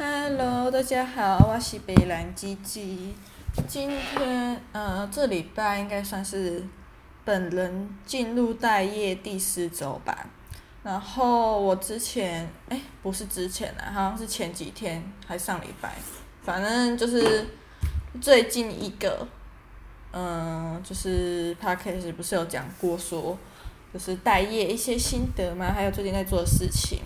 Hello，大家好，我是北兰鸡鸡。今天，呃，这礼拜应该算是本人进入待业第四周吧。然后我之前，哎，不是之前啊，好像是前几天还上礼拜，反正就是最近一个，嗯、就是 Podcast 不是有讲过说，就是待业一些心得嘛，还有最近在做的事情。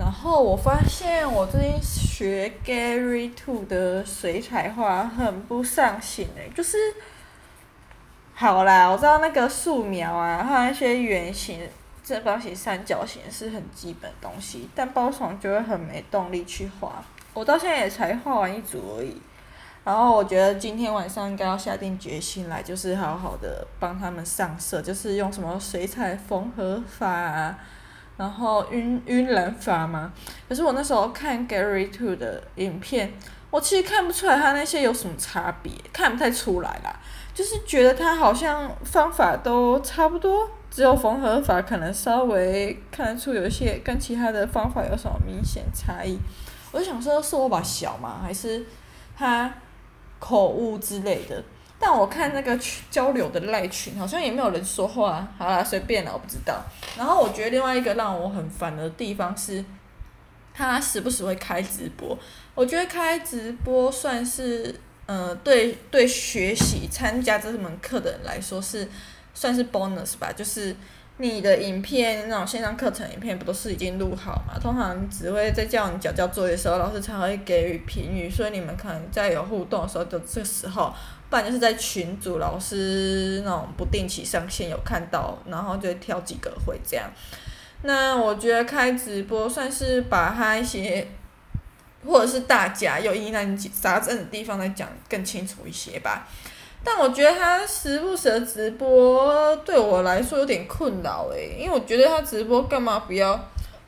然后我发现我最近学 Gary Two 的水彩画很不上心诶，就是，好啦，我知道那个素描啊，还有那些圆形、正方形、三角形是很基本东西，但包爽就会很没动力去画。我到现在也才画完一组而已。然后我觉得今天晚上应该要下定决心来，就是好好的帮他们上色，就是用什么水彩缝合法啊。然后晕晕染法嘛，可是我那时候看 Gary Two 的影片，我其实看不出来他那些有什么差别，看不太出来啦，就是觉得他好像方法都差不多，只有缝合法可能稍微看得出有一些跟其他的方法有什么明显差异。我就想说，是我把小吗？还是他口误之类的？但我看那个群交流的赖群，好像也没有人说话。好啦，随便啦，我不知道。然后我觉得另外一个让我很烦的地方是，他时不时会开直播。我觉得开直播算是，呃，对对学习参加这门课的人来说是算是 bonus 吧，就是。你的影片那种线上课程影片不都是已经录好嘛？通常只会在叫你交交作业的时候，老师才会给予评语，所以你们可能在有互动的时候，就这时候，不然就是在群组老师那种不定期上线有看到，然后就挑几个会这样。那我觉得开直播算是把他一些，或者是大家有疑难杂症的地方来讲更清楚一些吧。但我觉得他时不时的直播对我来说有点困扰诶，因为我觉得他直播干嘛不要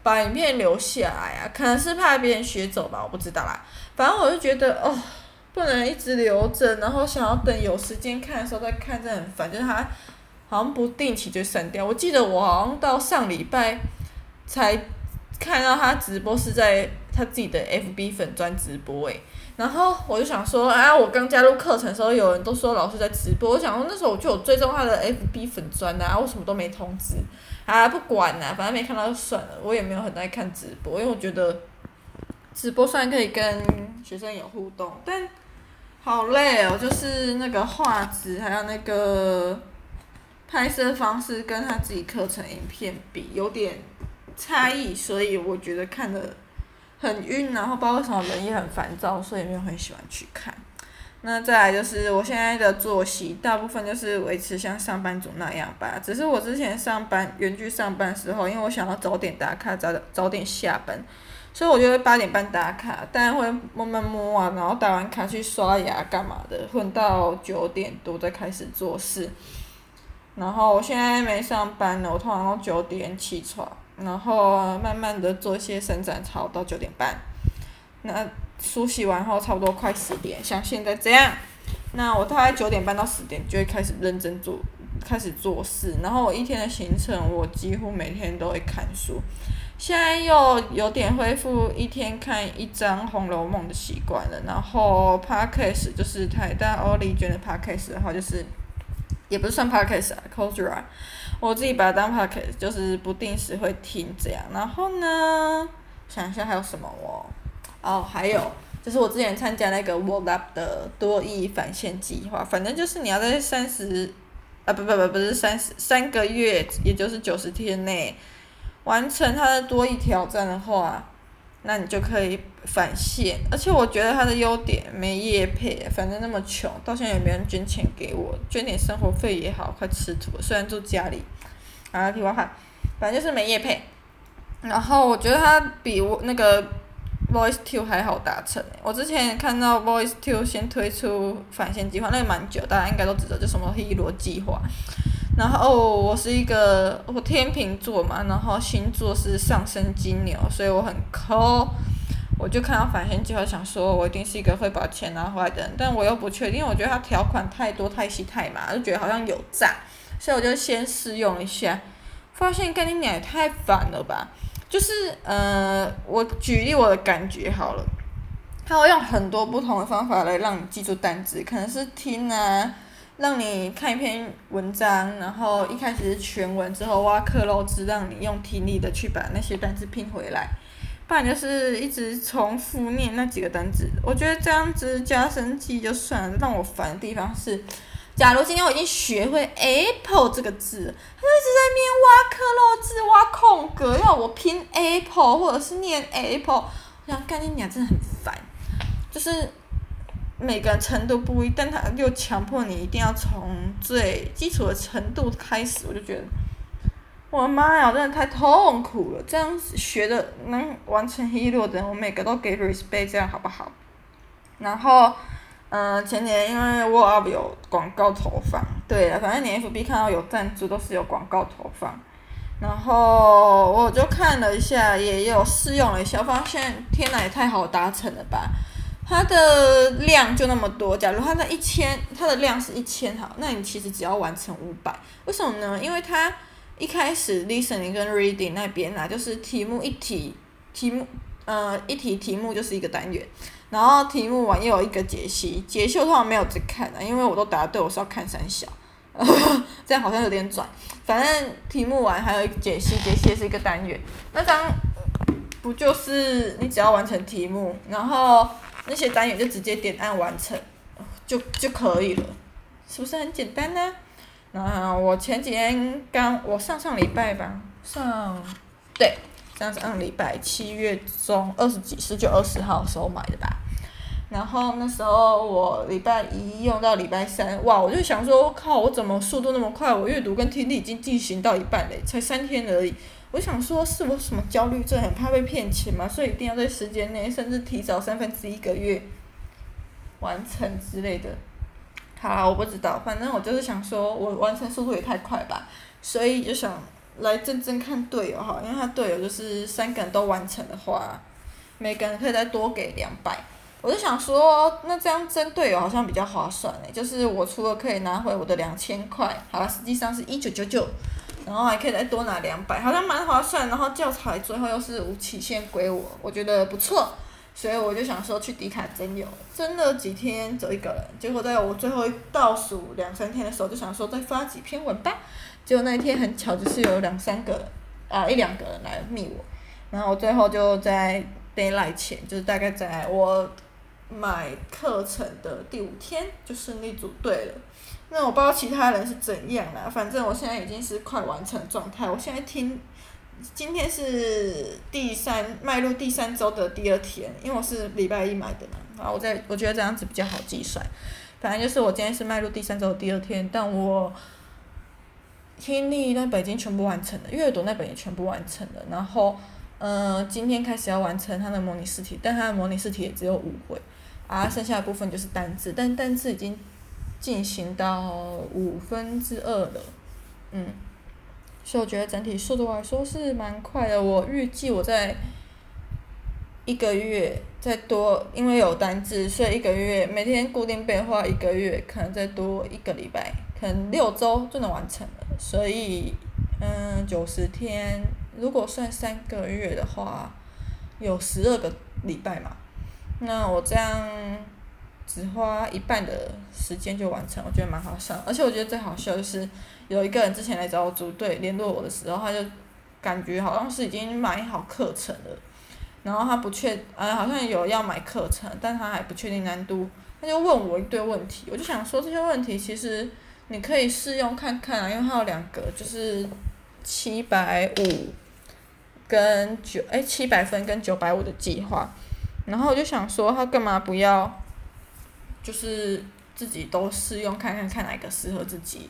把影片留下来啊？可能是怕别人学走吧，我不知道啦。反正我就觉得哦，不能一直留着，然后想要等有时间看的时候再看，真的很烦。就是他好像不定期就删掉。我记得我好像到上礼拜才看到他直播是在他自己的 FB 粉专直播诶。然后我就想说，啊，我刚加入课程的时候，有人都说老师在直播。我想说那时候我就有追踪他的 FB 粉专啊，我什么都没通知。啊，不管啦，反正没看到就算了。我也没有很爱看直播，因为我觉得直播虽然可以跟学生有互动，但好累哦，就是那个画质还有那个拍摄方式跟他自己课程影片比有点差异，所以我觉得看的。很晕，然后包括什么人也很烦躁，所以没有很喜欢去看。那再来就是我现在的作息，大部分就是维持像上班族那样吧。只是我之前上班远距上班时候，因为我想要早点打卡，早早点下班，所以我就会八点半打卡，但会慢慢摸啊，然后打完卡去刷牙干嘛的，混到九点多再开始做事。然后我现在没上班了，我通常都九点起床。然后慢慢的做一些伸展操到九点半，那梳洗完后差不多快十点，像现在这样，那我大概九点半到十点就会开始认真做，开始做事。然后我一天的行程，我几乎每天都会看书。现在又有点恢复一天看一章《红楼梦》的习惯了。然后 Podcast 就是台大欧丽娟的 Podcast 的话，就是也不是算 Podcast 啊，cosra，我自己把它当 podcast，就是不定时会听这样。然后呢，想一下还有什么哦？哦，还有就是我之前参加那个 World Up 的多益返现计划，反正就是你要在三十啊不不不不是三十三个月，也就是九十天内完成他的多益挑战的话。那你就可以返现，而且我觉得他的优点没业配，反正那么穷，到现在也没人捐钱给我，捐点生活费也好，快吃土。虽然住家里，啊，题外话，反正就是没业配。然后我觉得他比我那个 Voice Two 还好达成。我之前看到 Voice Two 先推出返现计划，那也蛮久，大家应该都知道，就什么黑罗计划。然后、哦、我是一个我天秤座嘛，然后星座是上升金牛，所以我很抠。我就看到返现计划，想说我一定是一个会把钱拿回来的人，但我又不确定，我觉得它条款太多太细太麻，就觉得好像有诈，所以我就先试用一下，发现跟你娘也太烦了吧！就是呃，我举例我的感觉好了，他会用很多不同的方法来让你记住单词，可能是听啊，让你看一篇文章，然后一开始是全文，之后挖克漏字，让你用听力的去把那些单词拼回来。不然就是一直重复念那几个单词，我觉得这样子加深记忆就算了。让我烦的地方是，假如今天我已经学会 apple 这个字，他一直在念挖克漏字、挖空格，要我拼 apple 或者是念 apple，我想干你娘，真的很烦。就是每个程度不一，但他又强迫你一定要从最基础的程度开始，我就觉得。我的妈呀，真的太痛苦了！这样学的能完成一路的人，我每个都给 respect，这样好不好？然后，嗯、呃，前年因为 war up 有广告投放，对了，反正你 FB 看到有赞助都是有广告投放。然后我就看了一下，也有试用了一下，发现天哪，也太好达成了吧！它的量就那么多，假如它的一千，它的量是一千好，那你其实只要完成五百，为什么呢？因为它。一开始 listening 跟 reading 那边啊，就是题目一题，题目呃一题题目就是一个单元，然后题目完又有一个解析，解析我通常没有在看啊，因为我都答对，我是要看三小，这样好像有点拽。反正题目完还有解析，解析也是一个单元，那张不就是你只要完成题目，然后那些单元就直接点按完成，就就可以了，是不是很简单呢？那，我前几天刚，我上上礼拜吧，上，对，上上礼拜七月中二十几，十九二十号的时候买的吧。然后那时候我礼拜一用到礼拜三，哇，我就想说，我靠，我怎么速度那么快？我阅读跟听力已经进行到一半嘞，才三天而已。我想说，是我什么焦虑症，很怕被骗钱嘛，所以一定要在时间内，甚至提早三分之一个月完成之类的。好，我不知道，反正我就是想说，我完成速度也太快吧，所以就想来争争看队友哈，因为他队友就是三个人都完成的话，每个人可以再多给两百，我就想说，那这样争队友好像比较划算诶，就是我除了可以拿回我的两千块，好了，实际上是一九九九，然后还可以再多拿两百，好像蛮划算，然后教材最后又是无期限归我，我觉得不错。所以我就想说去迪卡真有，真的几天走一个人，结果在我最后倒数两三天的时候，就想说再发几篇文吧。结果那一天很巧，就是有两三个人啊一两个人来密我，然后我最后就在 deadline 前，就是大概在我买课程的第五天就顺利组队了。那我不知道其他人是怎样啦，反正我现在已经是快完成状态。我现在听。今天是第三迈入第三周的第二天，因为我是礼拜一买的嘛，然后我在我觉得这样子比较好计算。反正就是我今天是迈入第三周的第二天，但我听力那本已经全部完成了，阅读那本也全部完成了，然后嗯、呃，今天开始要完成它的模拟试题，但它的模拟试题也只有五回，啊，剩下的部分就是单字，但单字已经进行到五分之二了，嗯。所以我觉得整体速度来说是蛮快的。我预计我在一个月再多，因为有单字，所以一个月每天固定背的话，一个月可能再多一个礼拜，可能六周就能完成了。所以，嗯，九十天，如果算三个月的话，有十二个礼拜嘛。那我这样只花一半的时间就完成，我觉得蛮好笑。而且我觉得最好笑就是。有一个人之前来找我组队联络我的时候，他就感觉好像是已经买好课程了，然后他不确，呃，好像有要买课程，但他还不确定难度，他就问我一堆问题，我就想说这些问题其实你可以试用看看啊，因为他有两个，就是七百五跟九，哎，七百分跟九百五的计划，然后我就想说他干嘛不要，就是自己都试用看看，看哪个适合自己。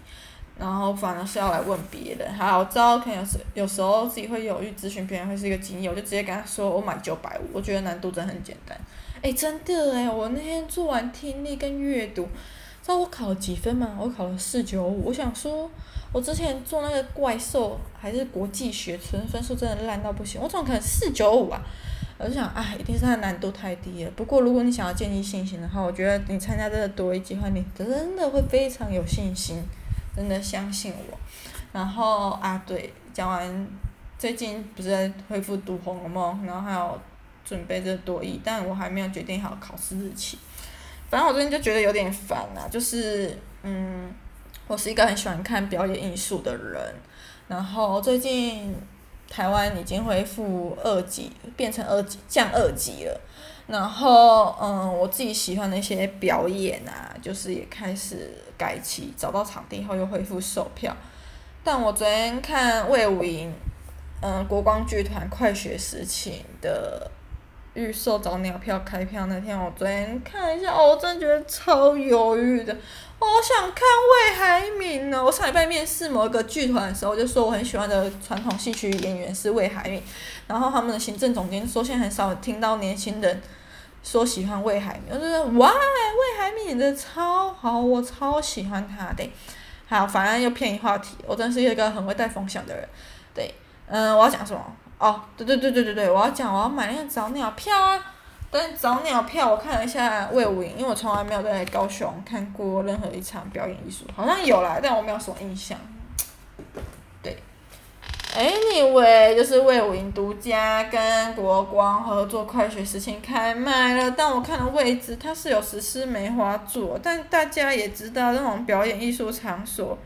然后反而是要来问别人，好，我知道可能有时有时候自己会犹豫，咨询别人会是一个经验，我就直接跟他说我买九百五，我觉得难度真的很简单。诶，真的诶，我那天做完听力跟阅读，知道我考了几分吗？我考了四九五。我想说，我之前做那个怪兽还是国际学村分数真的烂到不行，我怎么可能四九五啊？我就想，哎，一定是它难度太低了。不过如果你想要建立信心的话，我觉得你参加这个多益计划，你真的会非常有信心。真的相信我，然后啊对，讲完最近不是在恢复读《红楼梦》，然后还有准备这多益，但我还没有决定好考试日期。反正我最近就觉得有点烦啊，就是嗯，我是一个很喜欢看表演艺术的人，然后最近台湾已经恢复二级，变成二级降二级了。然后，嗯，我自己喜欢的一些表演啊，就是也开始改期，找到场地后又恢复售票。但我昨天看魏武营，嗯，国光剧团快学时期的预售早鸟票开票那天，我昨天看了一下，哦，我真的觉得超犹豫的，好想看魏海敏呢。我上礼拜面试某一个剧团的时候，我就说我很喜欢的传统戏曲演员是魏海敏。然后他们的行政总监说，现在很少听到年轻人说喜欢魏海敏，我就说哇，魏海敏演的超好，我超喜欢他的。好，反正又偏移话题，我真是一个很会带风向的人。对，嗯，我要讲什么？哦，对对对对对对，我要讲我要买那个早鸟票啊。但早鸟票我看了一下魏武营，因为我从来没有在高雄看过任何一场表演艺术，好像有啦，但我没有什么印象。Anyway，就是魏武营独家跟国光合作快雪时期开卖了，但我看的位置它是有实施梅花座，但大家也知道那种表演艺术场所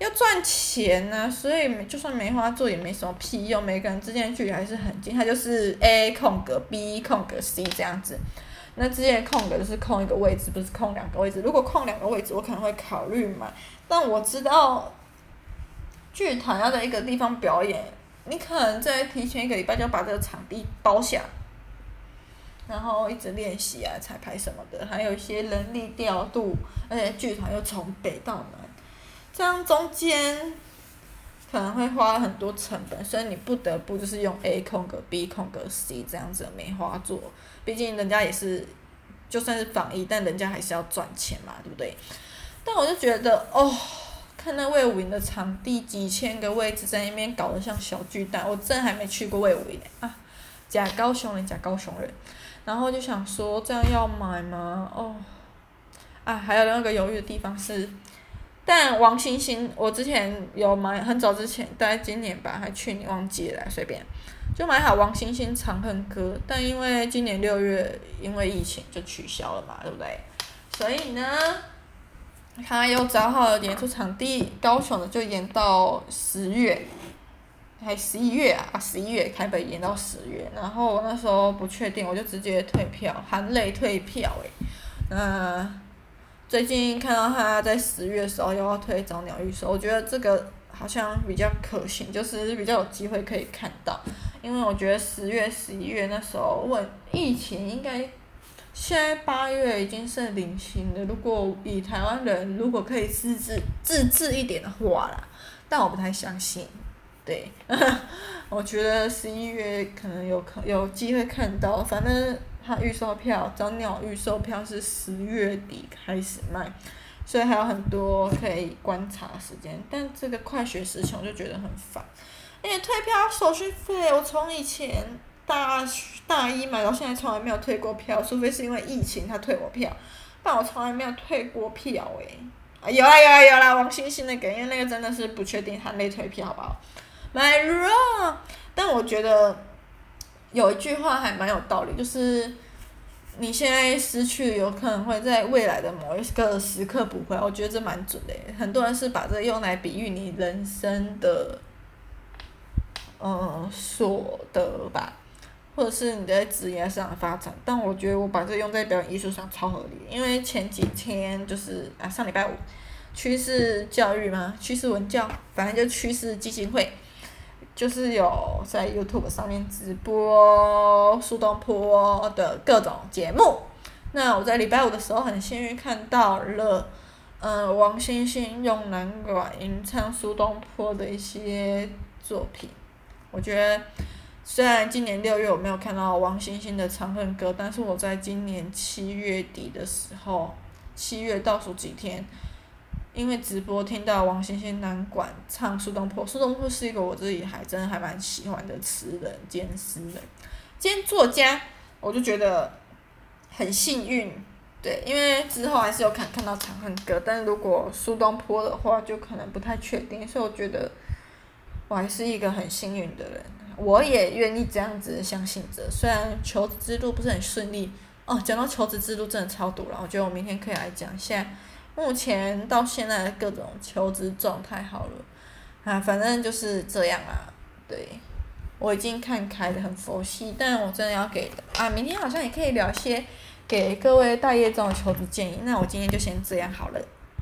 要赚钱呐、啊，所以就算梅花座也没什么屁用，每个人之间的距离还是很近，它就是 A 空格 B 空格 C 这样子，那之间的空格就是空一个位置，不是空两个位置，如果空两个位置，我可能会考虑买，但我知道。剧团要在一个地方表演，你可能在提前一个礼拜就把这个场地包下，然后一直练习啊、彩排什么的，还有一些人力调度，而且剧团又从北到南，这样中间可能会花很多成本，所以你不得不就是用 A 空格 B 空格 C 这样子的梅花座，毕竟人家也是就算是防疫，但人家还是要赚钱嘛，对不对？但我就觉得哦。看那魏武营的场地，几千个位置在那边搞得像小巨蛋，我真还没去过魏武营啊，假高雄人，假高雄人，然后就想说这样要买吗？哦，啊，还有另外一个犹豫的地方是，但王星星我之前有买，很早之前，大概今年吧，还去年忘记了，随便就买好王星星《长恨歌》，但因为今年六月因为疫情就取消了嘛，对不对？所以呢？他又找好了演出场地，高雄的就演到十月，还十一月啊，十一月台北演到十月，然后我那时候不确定，我就直接退票，含泪退票诶。那最近看到他在十月的时候又要推早鸟预售，我觉得这个好像比较可行，就是比较有机会可以看到，因为我觉得十月、十一月那时候问疫情应该。现在八月已经是零星了，如果以台湾人如果可以自治自治一点的话啦，但我不太相信。对，我觉得十一月可能有可有机会看到，反正它预售票早鸟预售票是十月底开始卖，所以还有很多可以观察时间。但这个快学时期我就觉得很烦，因为退票手续费，我从以前。大大一买到现在从来没有退过票，除非是因为疫情他退我票，但我从来没有退过票诶、欸。啊有啦有啦有啦，王星星那个，因为那个真的是不确定含泪退票好不好？My wrong，但我觉得有一句话还蛮有道理，就是你现在失去，有可能会在未来的某一个时刻补回来。我觉得这蛮准的、很多人是把这用来比喻你人生的，嗯，所得吧。或者是你在职业上的发展，但我觉得我把这用在表演艺术上超合理，因为前几天就是啊上礼拜五，趋势教育嘛，趋势文教，反正就趋势基金会，就是有在 YouTube 上面直播苏东坡的各种节目。那我在礼拜五的时候很幸运看到了，嗯、王星星用南管吟唱苏东坡的一些作品，我觉得。虽然今年六月我没有看到王星星的《长恨歌》，但是我在今年七月底的时候，七月倒数几天，因为直播听到王星星男管唱苏东坡。苏东坡是一个我自己还真的还蛮喜欢的词人兼诗人兼作家，我就觉得很幸运。对，因为之后还是有看看到《长恨歌》，但是如果苏东坡的话，就可能不太确定。所以我觉得我还是一个很幸运的人。我也愿意这样子相信着。虽然求职之路不是很顺利哦，讲到求职之路真的超堵了。我觉得我明天可以来讲一下目前到现在的各种求职状态好了啊，反正就是这样啊。对，我已经看开的很佛系，但我真的要给啊，明天好像也可以聊些给各位待业中的求职建议。那我今天就先这样好了。